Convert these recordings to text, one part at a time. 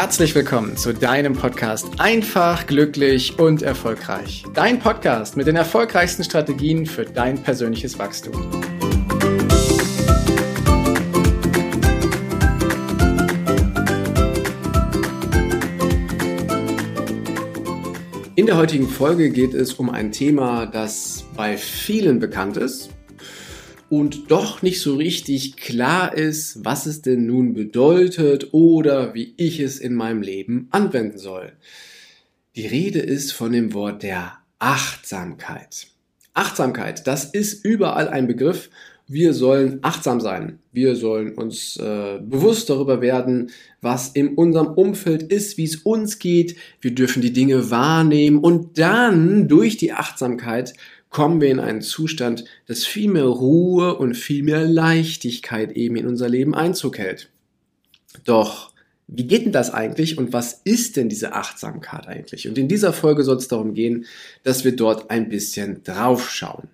Herzlich willkommen zu deinem Podcast Einfach, glücklich und erfolgreich. Dein Podcast mit den erfolgreichsten Strategien für dein persönliches Wachstum. In der heutigen Folge geht es um ein Thema, das bei vielen bekannt ist, und doch nicht so richtig klar ist, was es denn nun bedeutet oder wie ich es in meinem Leben anwenden soll. Die Rede ist von dem Wort der Achtsamkeit. Achtsamkeit, das ist überall ein Begriff. Wir sollen achtsam sein. Wir sollen uns äh, bewusst darüber werden, was in unserem Umfeld ist, wie es uns geht. Wir dürfen die Dinge wahrnehmen und dann durch die Achtsamkeit kommen wir in einen Zustand, dass viel mehr Ruhe und viel mehr Leichtigkeit eben in unser Leben Einzug hält. Doch wie geht denn das eigentlich und was ist denn diese Achtsamkeit eigentlich? Und in dieser Folge soll es darum gehen, dass wir dort ein bisschen draufschauen.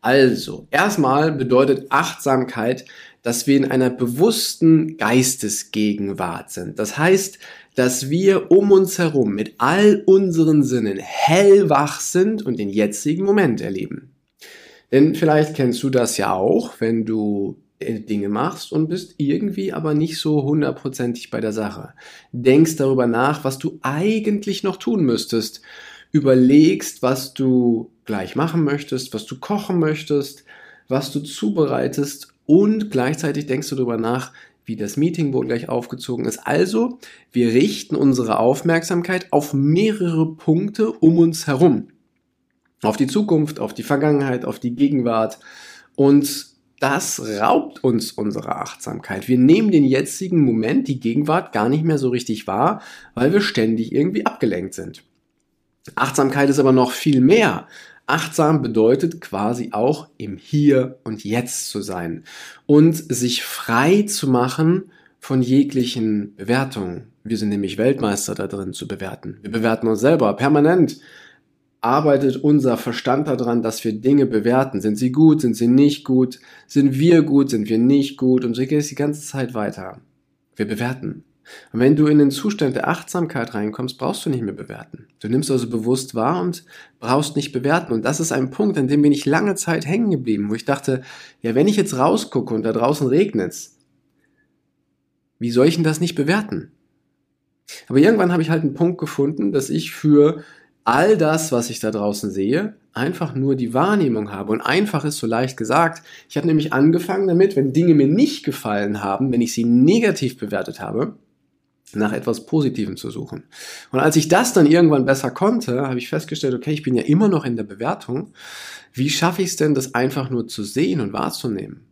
Also, erstmal bedeutet Achtsamkeit, dass wir in einer bewussten Geistesgegenwart sind. Das heißt, dass wir um uns herum mit all unseren Sinnen hellwach sind und den jetzigen Moment erleben. Denn vielleicht kennst du das ja auch, wenn du äh, Dinge machst und bist irgendwie aber nicht so hundertprozentig bei der Sache. Denkst darüber nach, was du eigentlich noch tun müsstest. Überlegst, was du gleich machen möchtest, was du kochen möchtest, was du zubereitest und gleichzeitig denkst du darüber nach, wie das Meeting wohl gleich aufgezogen ist. Also, wir richten unsere Aufmerksamkeit auf mehrere Punkte um uns herum. Auf die Zukunft, auf die Vergangenheit, auf die Gegenwart. Und das raubt uns unsere Achtsamkeit. Wir nehmen den jetzigen Moment, die Gegenwart, gar nicht mehr so richtig wahr, weil wir ständig irgendwie abgelenkt sind. Achtsamkeit ist aber noch viel mehr. Achtsam bedeutet quasi auch im Hier und Jetzt zu sein und sich frei zu machen von jeglichen Bewertungen. Wir sind nämlich Weltmeister da drin zu bewerten. Wir bewerten uns selber permanent. Arbeitet unser Verstand daran, dass wir Dinge bewerten. Sind sie gut? Sind sie nicht gut? Sind wir gut? Sind wir nicht gut? Und so geht es die ganze Zeit weiter. Wir bewerten. Und wenn du in den Zustand der Achtsamkeit reinkommst, brauchst du nicht mehr bewerten. Du nimmst also bewusst wahr und brauchst nicht bewerten. Und das ist ein Punkt, an dem bin ich lange Zeit hängen geblieben, wo ich dachte, ja, wenn ich jetzt rausgucke und da draußen regnet's, wie soll ich denn das nicht bewerten? Aber irgendwann habe ich halt einen Punkt gefunden, dass ich für all das, was ich da draußen sehe, einfach nur die Wahrnehmung habe. Und einfach ist so leicht gesagt. Ich habe nämlich angefangen damit, wenn Dinge mir nicht gefallen haben, wenn ich sie negativ bewertet habe, nach etwas Positivem zu suchen. Und als ich das dann irgendwann besser konnte, habe ich festgestellt, okay, ich bin ja immer noch in der Bewertung. Wie schaffe ich es denn, das einfach nur zu sehen und wahrzunehmen?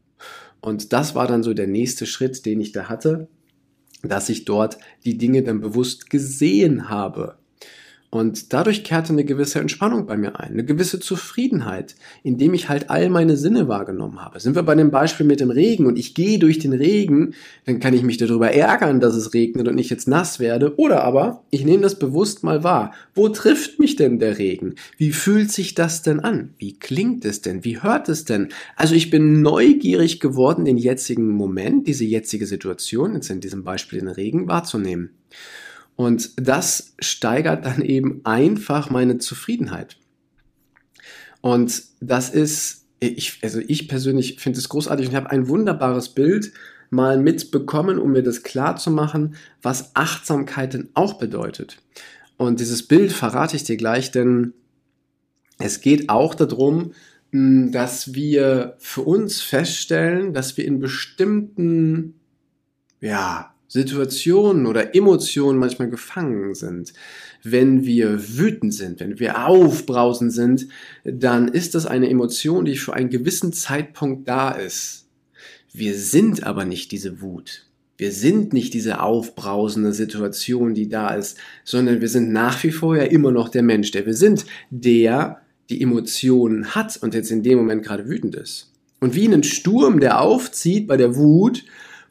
Und das war dann so der nächste Schritt, den ich da hatte, dass ich dort die Dinge dann bewusst gesehen habe. Und dadurch kehrte eine gewisse Entspannung bei mir ein, eine gewisse Zufriedenheit, indem ich halt all meine Sinne wahrgenommen habe. Sind wir bei dem Beispiel mit dem Regen und ich gehe durch den Regen, dann kann ich mich darüber ärgern, dass es regnet und ich jetzt nass werde. Oder aber ich nehme das bewusst mal wahr. Wo trifft mich denn der Regen? Wie fühlt sich das denn an? Wie klingt es denn? Wie hört es denn? Also ich bin neugierig geworden, den jetzigen Moment, diese jetzige Situation, jetzt in diesem Beispiel den Regen, wahrzunehmen. Und das steigert dann eben einfach meine Zufriedenheit. Und das ist, ich, also ich persönlich finde es großartig und habe ein wunderbares Bild mal mitbekommen, um mir das klar zu machen, was Achtsamkeit denn auch bedeutet. Und dieses Bild verrate ich dir gleich, denn es geht auch darum, hm, dass wir für uns feststellen, dass wir in bestimmten, ja, Situationen oder Emotionen manchmal gefangen sind. Wenn wir wütend sind, wenn wir aufbrausend sind, dann ist das eine Emotion, die für einen gewissen Zeitpunkt da ist. Wir sind aber nicht diese Wut. Wir sind nicht diese aufbrausende Situation, die da ist, sondern wir sind nach wie vor ja immer noch der Mensch, der wir sind, der die Emotionen hat und jetzt in dem Moment gerade wütend ist. Und wie ein Sturm, der aufzieht bei der Wut,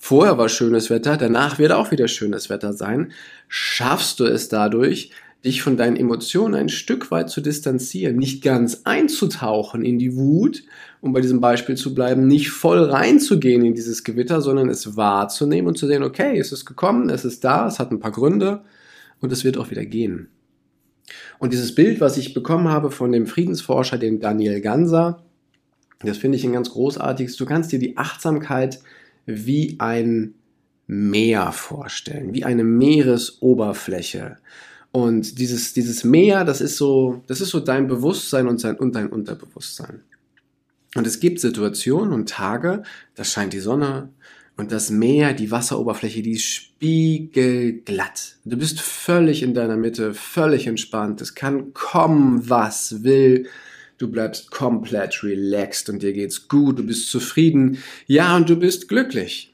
Vorher war schönes Wetter, danach wird auch wieder schönes Wetter sein. Schaffst du es dadurch, dich von deinen Emotionen ein Stück weit zu distanzieren, nicht ganz einzutauchen in die Wut, um bei diesem Beispiel zu bleiben, nicht voll reinzugehen in dieses Gewitter, sondern es wahrzunehmen und zu sehen, okay, es ist gekommen, es ist da, es hat ein paar Gründe und es wird auch wieder gehen. Und dieses Bild, was ich bekommen habe von dem Friedensforscher, dem Daniel Ganser, das finde ich ein ganz großartiges. Du kannst dir die Achtsamkeit wie ein Meer vorstellen, wie eine Meeresoberfläche. Und dieses, dieses Meer, das ist so, das ist so dein Bewusstsein und, sein, und dein Unterbewusstsein. Und es gibt Situationen und Tage, da scheint die Sonne und das Meer, die Wasseroberfläche, die ist spiegelglatt. Du bist völlig in deiner Mitte, völlig entspannt. Es kann kommen, was will. Du bleibst komplett relaxed und dir geht's gut, du bist zufrieden. Ja, und du bist glücklich.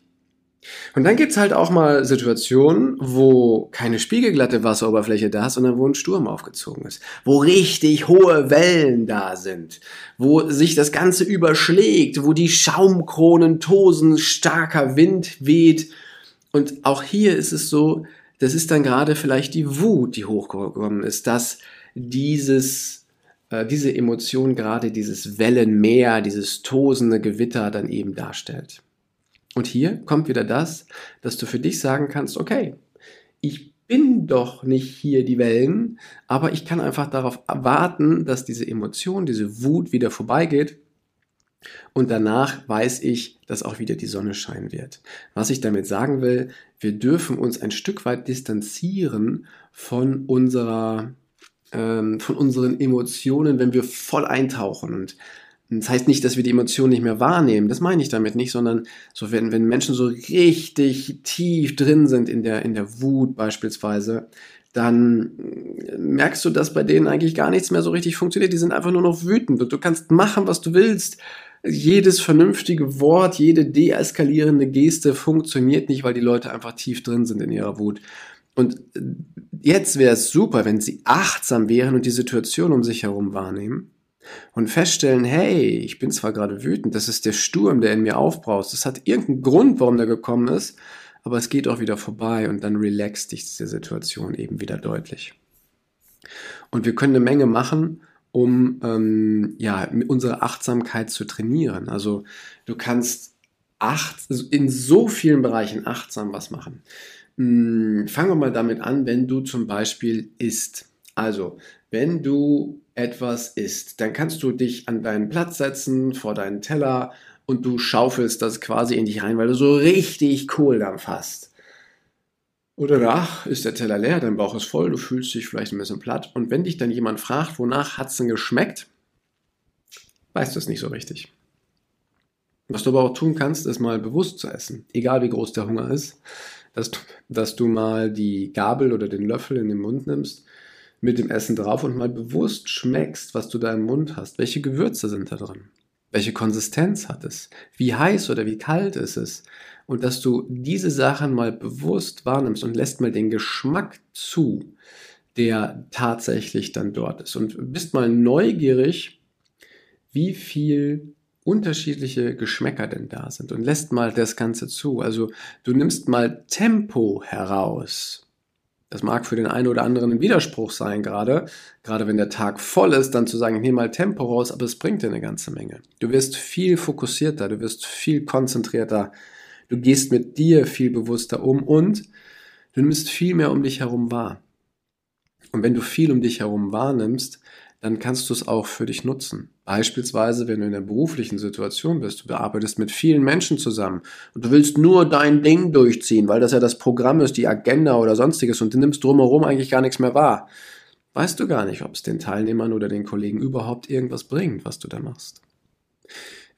Und dann gibt's halt auch mal Situationen, wo keine spiegelglatte Wasseroberfläche da ist, sondern wo ein Sturm aufgezogen ist, wo richtig hohe Wellen da sind, wo sich das Ganze überschlägt, wo die Schaumkronen tosen, starker Wind weht. Und auch hier ist es so, das ist dann gerade vielleicht die Wut, die hochgekommen ist, dass dieses, äh, diese Emotion gerade dieses Wellenmeer, dieses tosende Gewitter dann eben darstellt. Und hier kommt wieder das, dass du für dich sagen kannst, okay, ich bin doch nicht hier die Wellen, aber ich kann einfach darauf warten, dass diese Emotion, diese Wut wieder vorbeigeht. Und danach weiß ich, dass auch wieder die Sonne scheinen wird. Was ich damit sagen will, wir dürfen uns ein Stück weit distanzieren von unserer, ähm, von unseren Emotionen, wenn wir voll eintauchen. Und das heißt nicht, dass wir die Emotionen nicht mehr wahrnehmen. Das meine ich damit nicht, sondern so, wenn, wenn Menschen so richtig tief drin sind in der, in der Wut beispielsweise, dann merkst du, dass bei denen eigentlich gar nichts mehr so richtig funktioniert. Die sind einfach nur noch wütend und du kannst machen, was du willst. Jedes vernünftige Wort, jede deeskalierende Geste funktioniert nicht, weil die Leute einfach tief drin sind in ihrer Wut. Und jetzt wäre es super, wenn sie achtsam wären und die Situation um sich herum wahrnehmen und feststellen, hey, ich bin zwar gerade wütend, das ist der Sturm, der in mir aufbraust, das hat irgendeinen Grund, warum der gekommen ist, aber es geht auch wieder vorbei und dann relaxt dich diese Situation eben wieder deutlich. Und wir können eine Menge machen, um ähm, ja, unsere Achtsamkeit zu trainieren. Also du kannst acht, in so vielen Bereichen achtsam was machen. Hm, fangen wir mal damit an, wenn du zum Beispiel isst. Also, wenn du etwas isst, dann kannst du dich an deinen Platz setzen, vor deinen Teller und du schaufelst das quasi in dich rein, weil du so richtig Kohldampf hast. Oder ach, ist der Teller leer, dein Bauch ist voll, du fühlst dich vielleicht ein bisschen platt. Und wenn dich dann jemand fragt, wonach hat es denn geschmeckt, weißt du es nicht so richtig. Was du aber auch tun kannst, ist mal bewusst zu essen, egal wie groß der Hunger ist, dass du, dass du mal die Gabel oder den Löffel in den Mund nimmst mit dem Essen drauf und mal bewusst schmeckst, was du da im Mund hast. Welche Gewürze sind da drin? Welche Konsistenz hat es? Wie heiß oder wie kalt ist es? Und dass du diese Sachen mal bewusst wahrnimmst und lässt mal den Geschmack zu, der tatsächlich dann dort ist. Und bist mal neugierig, wie viel unterschiedliche Geschmäcker denn da sind und lässt mal das Ganze zu. Also du nimmst mal Tempo heraus das mag für den einen oder anderen ein Widerspruch sein, gerade, gerade wenn der Tag voll ist, dann zu sagen, ich nehme mal Tempo raus, aber es bringt dir eine ganze Menge. Du wirst viel fokussierter, du wirst viel konzentrierter, du gehst mit dir viel bewusster um und du nimmst viel mehr um dich herum wahr. Und wenn du viel um dich herum wahrnimmst, dann kannst du es auch für dich nutzen. Beispielsweise, wenn du in einer beruflichen Situation bist, du bearbeitest mit vielen Menschen zusammen und du willst nur dein Ding durchziehen, weil das ja das Programm ist, die Agenda oder sonstiges und du nimmst drumherum eigentlich gar nichts mehr wahr. Weißt du gar nicht, ob es den Teilnehmern oder den Kollegen überhaupt irgendwas bringt, was du da machst.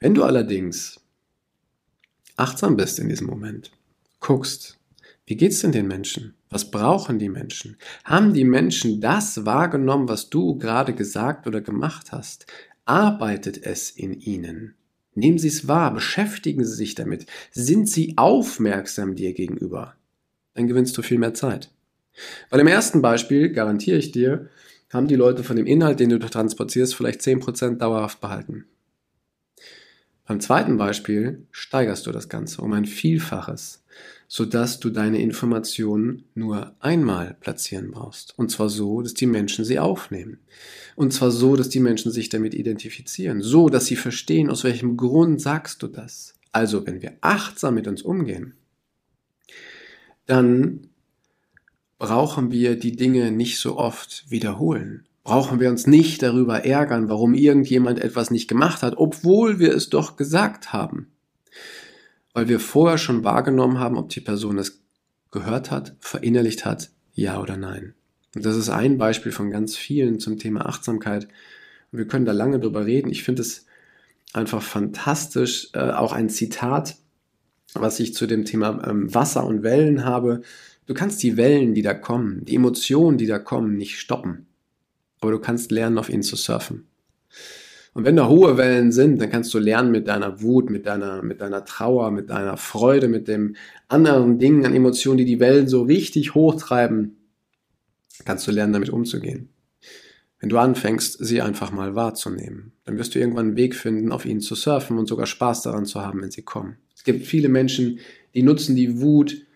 Wenn du allerdings achtsam bist in diesem Moment, guckst, wie geht's denn den Menschen? Was brauchen die Menschen? Haben die Menschen das wahrgenommen, was du gerade gesagt oder gemacht hast? Arbeitet es in ihnen? Nehmen Sie es wahr, beschäftigen Sie sich damit. Sind Sie aufmerksam dir gegenüber? Dann gewinnst du viel mehr Zeit. Weil im ersten Beispiel, garantiere ich dir, haben die Leute von dem Inhalt, den du transportierst, vielleicht 10% dauerhaft behalten. Beim zweiten Beispiel steigerst du das Ganze um ein Vielfaches, sodass du deine Informationen nur einmal platzieren brauchst. Und zwar so, dass die Menschen sie aufnehmen. Und zwar so, dass die Menschen sich damit identifizieren. So, dass sie verstehen, aus welchem Grund sagst du das. Also, wenn wir achtsam mit uns umgehen, dann brauchen wir die Dinge nicht so oft wiederholen. Brauchen wir uns nicht darüber ärgern, warum irgendjemand etwas nicht gemacht hat, obwohl wir es doch gesagt haben. Weil wir vorher schon wahrgenommen haben, ob die Person es gehört hat, verinnerlicht hat, ja oder nein. Und das ist ein Beispiel von ganz vielen zum Thema Achtsamkeit. Und wir können da lange drüber reden. Ich finde es einfach fantastisch. Äh, auch ein Zitat, was ich zu dem Thema ähm, Wasser und Wellen habe. Du kannst die Wellen, die da kommen, die Emotionen, die da kommen, nicht stoppen. Aber du kannst lernen, auf ihnen zu surfen. Und wenn da hohe Wellen sind, dann kannst du lernen, mit deiner Wut, mit deiner, mit deiner Trauer, mit deiner Freude, mit dem anderen Dingen an Emotionen, die die Wellen so richtig hochtreiben, kannst du lernen, damit umzugehen. Wenn du anfängst, sie einfach mal wahrzunehmen, dann wirst du irgendwann einen Weg finden, auf ihnen zu surfen und sogar Spaß daran zu haben, wenn sie kommen. Es gibt viele Menschen, die nutzen die Wut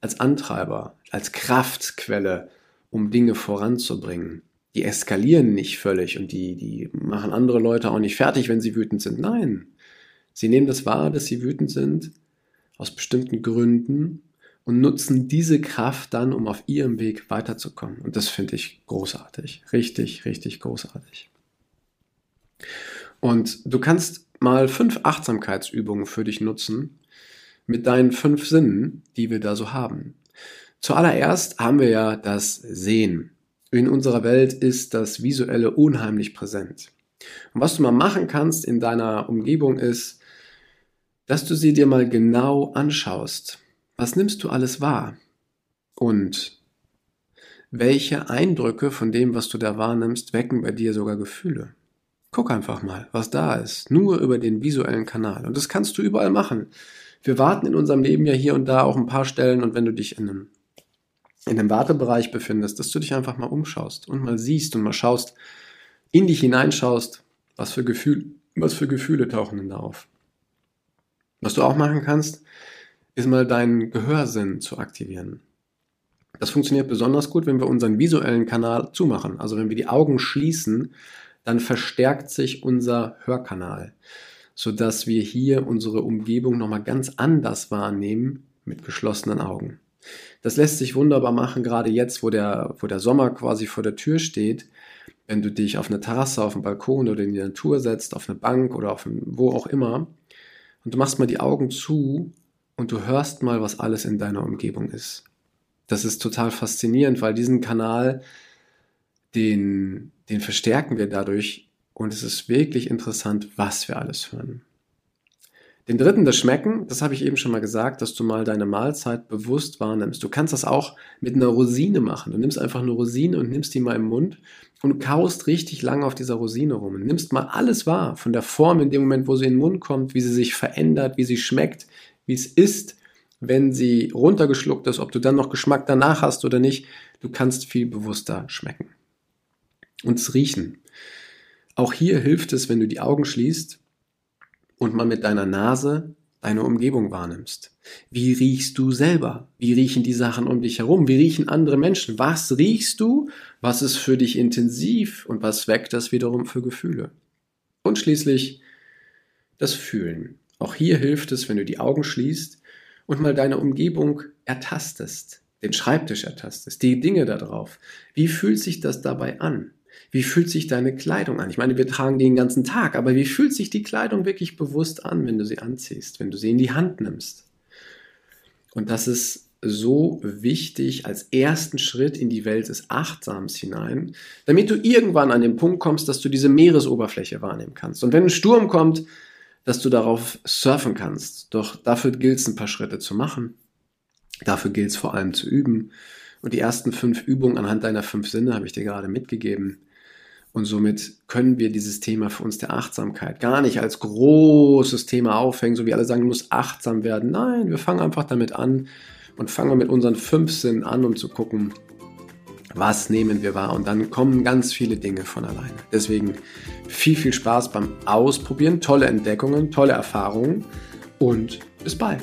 als Antreiber, als Kraftquelle, um Dinge voranzubringen. Die eskalieren nicht völlig und die, die machen andere Leute auch nicht fertig, wenn sie wütend sind. Nein, sie nehmen das wahr, dass sie wütend sind, aus bestimmten Gründen und nutzen diese Kraft dann, um auf ihrem Weg weiterzukommen. Und das finde ich großartig. Richtig, richtig großartig. Und du kannst mal fünf Achtsamkeitsübungen für dich nutzen, mit deinen fünf Sinnen, die wir da so haben. Zuallererst haben wir ja das Sehen. In unserer Welt ist das Visuelle unheimlich präsent. Und was du mal machen kannst in deiner Umgebung ist, dass du sie dir mal genau anschaust. Was nimmst du alles wahr? Und welche Eindrücke von dem, was du da wahrnimmst, wecken bei dir sogar Gefühle? Guck einfach mal, was da ist, nur über den visuellen Kanal. Und das kannst du überall machen wir warten in unserem Leben ja hier und da auch ein paar Stellen und wenn du dich in einem, in einem Wartebereich befindest, dass du dich einfach mal umschaust und mal siehst und mal schaust, in dich hineinschaust, was für, Gefühl, was für Gefühle tauchen denn da auf. Was du auch machen kannst, ist mal deinen Gehörsinn zu aktivieren. Das funktioniert besonders gut, wenn wir unseren visuellen Kanal zumachen. Also wenn wir die Augen schließen, dann verstärkt sich unser Hörkanal sodass wir hier unsere Umgebung nochmal ganz anders wahrnehmen mit geschlossenen Augen. Das lässt sich wunderbar machen, gerade jetzt, wo der, wo der Sommer quasi vor der Tür steht. Wenn du dich auf eine Terrasse, auf einen Balkon oder in die Natur setzt, auf eine Bank oder auf ein, wo auch immer, und du machst mal die Augen zu und du hörst mal, was alles in deiner Umgebung ist. Das ist total faszinierend, weil diesen Kanal, den, den verstärken wir dadurch, und es ist wirklich interessant, was wir alles hören. Den dritten, das Schmecken, das habe ich eben schon mal gesagt, dass du mal deine Mahlzeit bewusst wahrnimmst. Du kannst das auch mit einer Rosine machen. Du nimmst einfach eine Rosine und nimmst die mal im Mund und kaust richtig lange auf dieser Rosine rum. Und nimmst mal alles wahr, von der Form in dem Moment, wo sie in den Mund kommt, wie sie sich verändert, wie sie schmeckt, wie es ist, wenn sie runtergeschluckt ist, ob du dann noch Geschmack danach hast oder nicht. Du kannst viel bewusster schmecken. Und es riechen. Auch hier hilft es, wenn du die Augen schließt und mal mit deiner Nase deine Umgebung wahrnimmst. Wie riechst du selber? Wie riechen die Sachen um dich herum? Wie riechen andere Menschen? Was riechst du? Was ist für dich intensiv und was weckt das wiederum für Gefühle? Und schließlich das Fühlen. Auch hier hilft es, wenn du die Augen schließt und mal deine Umgebung ertastest, den Schreibtisch ertastest, die Dinge da drauf. Wie fühlt sich das dabei an? Wie fühlt sich deine Kleidung an? Ich meine, wir tragen die den ganzen Tag, aber wie fühlt sich die Kleidung wirklich bewusst an, wenn du sie anziehst, wenn du sie in die Hand nimmst? Und das ist so wichtig als ersten Schritt in die Welt des Achtsams hinein, damit du irgendwann an den Punkt kommst, dass du diese Meeresoberfläche wahrnehmen kannst. Und wenn ein Sturm kommt, dass du darauf surfen kannst. Doch dafür gilt es, ein paar Schritte zu machen. Dafür gilt es vor allem zu üben. Und die ersten fünf Übungen anhand deiner fünf Sinne habe ich dir gerade mitgegeben. Und somit können wir dieses Thema für uns der Achtsamkeit gar nicht als großes Thema aufhängen, so wie alle sagen, du musst achtsam werden. Nein, wir fangen einfach damit an und fangen mit unseren fünf Sinnen an, um zu gucken, Was nehmen wir wahr? Und dann kommen ganz viele Dinge von alleine. Deswegen viel, viel Spaß beim Ausprobieren, tolle Entdeckungen, tolle Erfahrungen und bis bald.